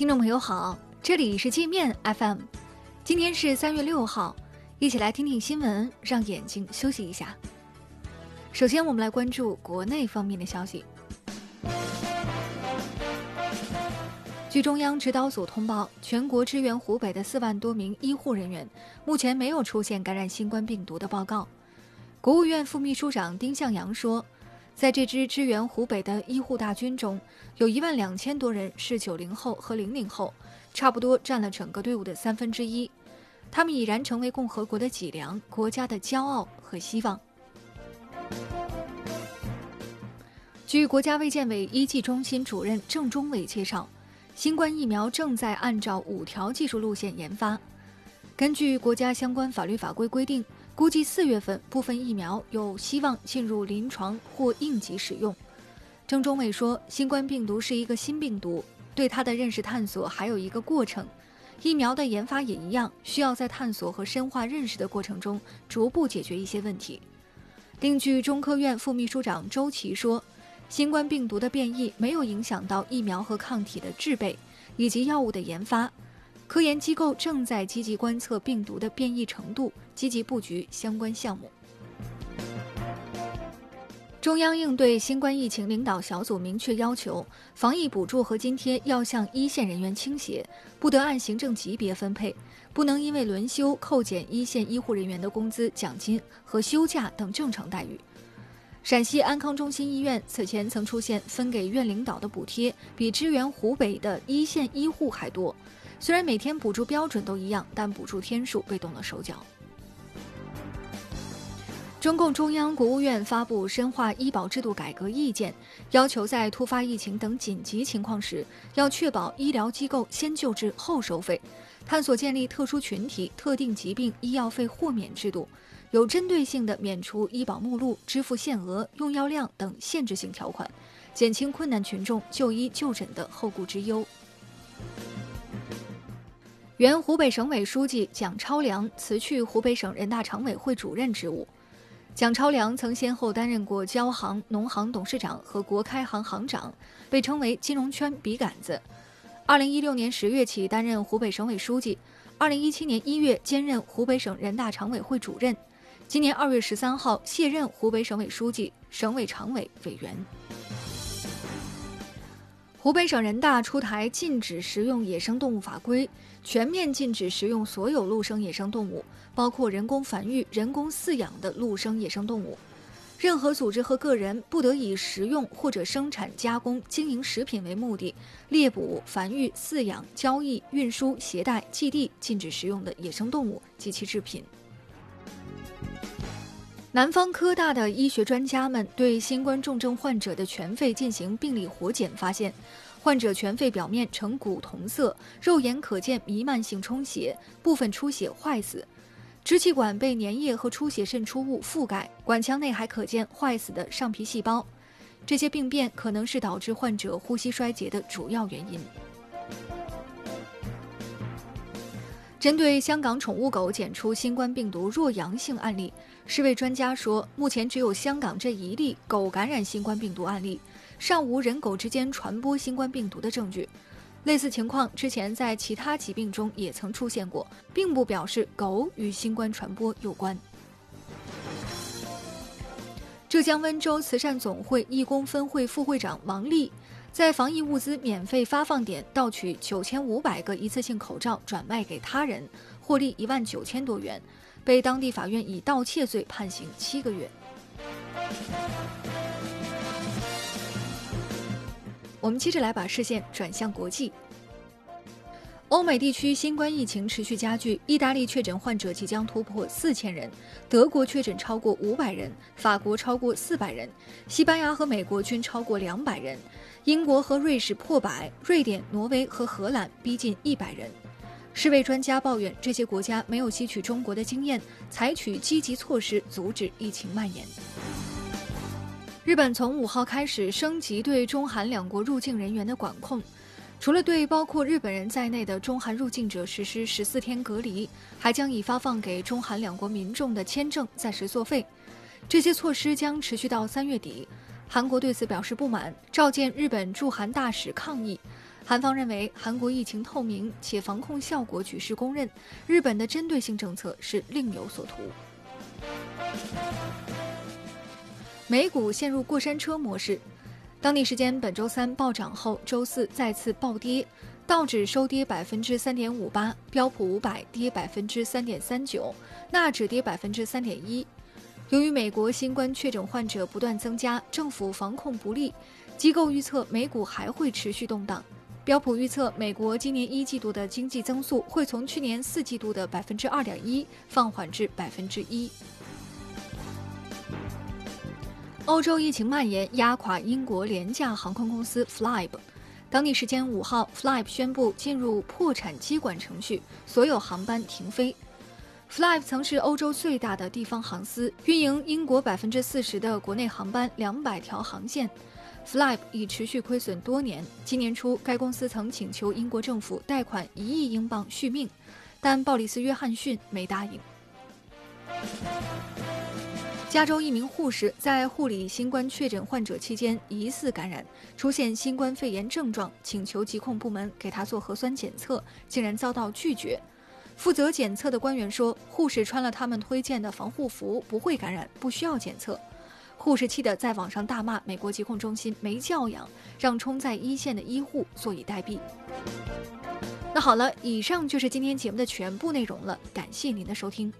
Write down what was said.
听众朋友好，这里是界面 FM，今天是三月六号，一起来听听新闻，让眼睛休息一下。首先，我们来关注国内方面的消息。据中央指导组通报，全国支援湖北的四万多名医护人员，目前没有出现感染新冠病毒的报告。国务院副秘书长丁向阳说。在这支支援湖北的医护大军中，有一万两千多人是九零后和零零后，差不多占了整个队伍的三分之一。他们已然成为共和国的脊梁，国家的骄傲和希望。据国家卫健委医技中心主任郑中伟介绍，新冠疫苗正在按照五条技术路线研发。根据国家相关法律法规规定。估计四月份部分疫苗有希望进入临床或应急使用。郑中伟说：“新冠病毒是一个新病毒，对它的认识探索还有一个过程。疫苗的研发也一样，需要在探索和深化认识的过程中逐步解决一些问题。”另据中科院副秘书长周琦说：“新冠病毒的变异没有影响到疫苗和抗体的制备以及药物的研发。”科研机构正在积极观测病毒的变异程度，积极布局相关项目。中央应对新冠疫情领导小组明确要求，防疫补助和津贴要向一线人员倾斜，不得按行政级别分配，不能因为轮休扣减一线医护人员的工资、奖金和休假等正常待遇。陕西安康中心医院此前曾出现分给院领导的补贴比支援湖北的一线医护还多。虽然每天补助标准都一样，但补助天数被动了手脚。中共中央、国务院发布《深化医保制度改革意见》，要求在突发疫情等紧急情况时，要确保医疗机构先救治后收费，探索建立特殊群体、特定疾病医药费豁免制度，有针对性的免除医保目录、支付限额、用药量等限制性条款，减轻困难群众就医就诊的后顾之忧。原湖北省委书记蒋超良辞去湖北省人大常委会主任职务。蒋超良曾先后担任过交行、农行董事长和国开行行长，被称为金融圈笔杆子。二零一六年十月起担任湖北省委书记，二零一七年一月兼任湖北省人大常委会主任，今年二月十三号卸任湖北省委书记、省委常委委员。湖北省人大出台禁止食用野生动物法规，全面禁止食用所有陆生野生动物，包括人工繁育、人工饲养的陆生野生动物。任何组织和个人不得以食用或者生产、加工、经营食品为目的猎捕、繁育、饲养、交易、运输、携带、寄递禁止食用的野生动物及其制品。南方科大的医学专家们对新冠重症患者的全肺进行病理活检，发现，患者全肺表面呈古铜色，肉眼可见弥漫性充血，部分出血坏死，支气管被粘液和出血渗出物覆盖，管腔内还可见坏死的上皮细胞。这些病变可能是导致患者呼吸衰竭的主要原因。针对香港宠物狗检出新冠病毒弱阳性案例，世卫专家说，目前只有香港这一例狗感染新冠病毒案例，尚无人狗之间传播新冠病毒的证据。类似情况之前在其他疾病中也曾出现过，并不表示狗与新冠传播有关。浙江温州慈善总会义工分会副会长王丽。在防疫物资免费发放点盗取九千五百个一次性口罩，转卖给他人，获利一万九千多元，被当地法院以盗窃罪判刑七个月。我们接着来把视线转向国际。欧美地区新冠疫情持续加剧，意大利确诊患者即将突破四千人，德国确诊超过五百人，法国超过四百人，西班牙和美国均超过两百人，英国和瑞士破百，瑞典、挪威和荷兰逼近一百人。世卫专家抱怨这些国家没有吸取中国的经验，采取积极措施阻止疫情蔓延。日本从五号开始升级对中韩两国入境人员的管控。除了对包括日本人在内的中韩入境者实施十四天隔离，还将以发放给中韩两国民众的签证暂时作废。这些措施将持续到三月底。韩国对此表示不满，召见日本驻韩大使抗议。韩方认为韩国疫情透明且防控效果举世公认，日本的针对性政策是另有所图。美股陷入过山车模式，当地时间本周三暴涨后，周四再次暴跌，道指收跌百分之三点五八，标普五百跌百分之三点三九，纳指跌百分之三点一。由于美国新冠确诊患者不断增加，政府防控不力，机构预测美股还会持续动荡。标普预测，美国今年一季度的经济增速会从去年四季度的百分之二点一放缓至百分之一。欧洲疫情蔓延，压垮英国廉价航空公司 Flybe。当地时间五号，Flybe 宣布进入破产接管程序，所有航班停飞。Flybe 曾是欧洲最大的地方航司，运营英国百分之四十的国内航班，两百条航线。Flybe 已持续亏损多年。今年初，该公司曾请求英国政府贷款一亿英镑续命，但鲍里斯·约翰逊没答应。加州一名护士在护理新冠确诊患者期间疑似感染，出现新冠肺炎症状，请求疾控部门给他做核酸检测，竟然遭到拒绝。负责检测的官员说，护士穿了他们推荐的防护服，不会感染，不需要检测。护士气得在网上大骂美国疾控中心没教养，让冲在一线的医护坐以待毙。那好了，以上就是今天节目的全部内容了，感谢您的收听。